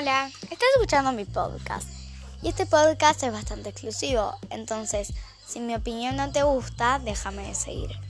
Hola, estás escuchando mi podcast y este podcast es bastante exclusivo, entonces si mi opinión no te gusta, déjame de seguir.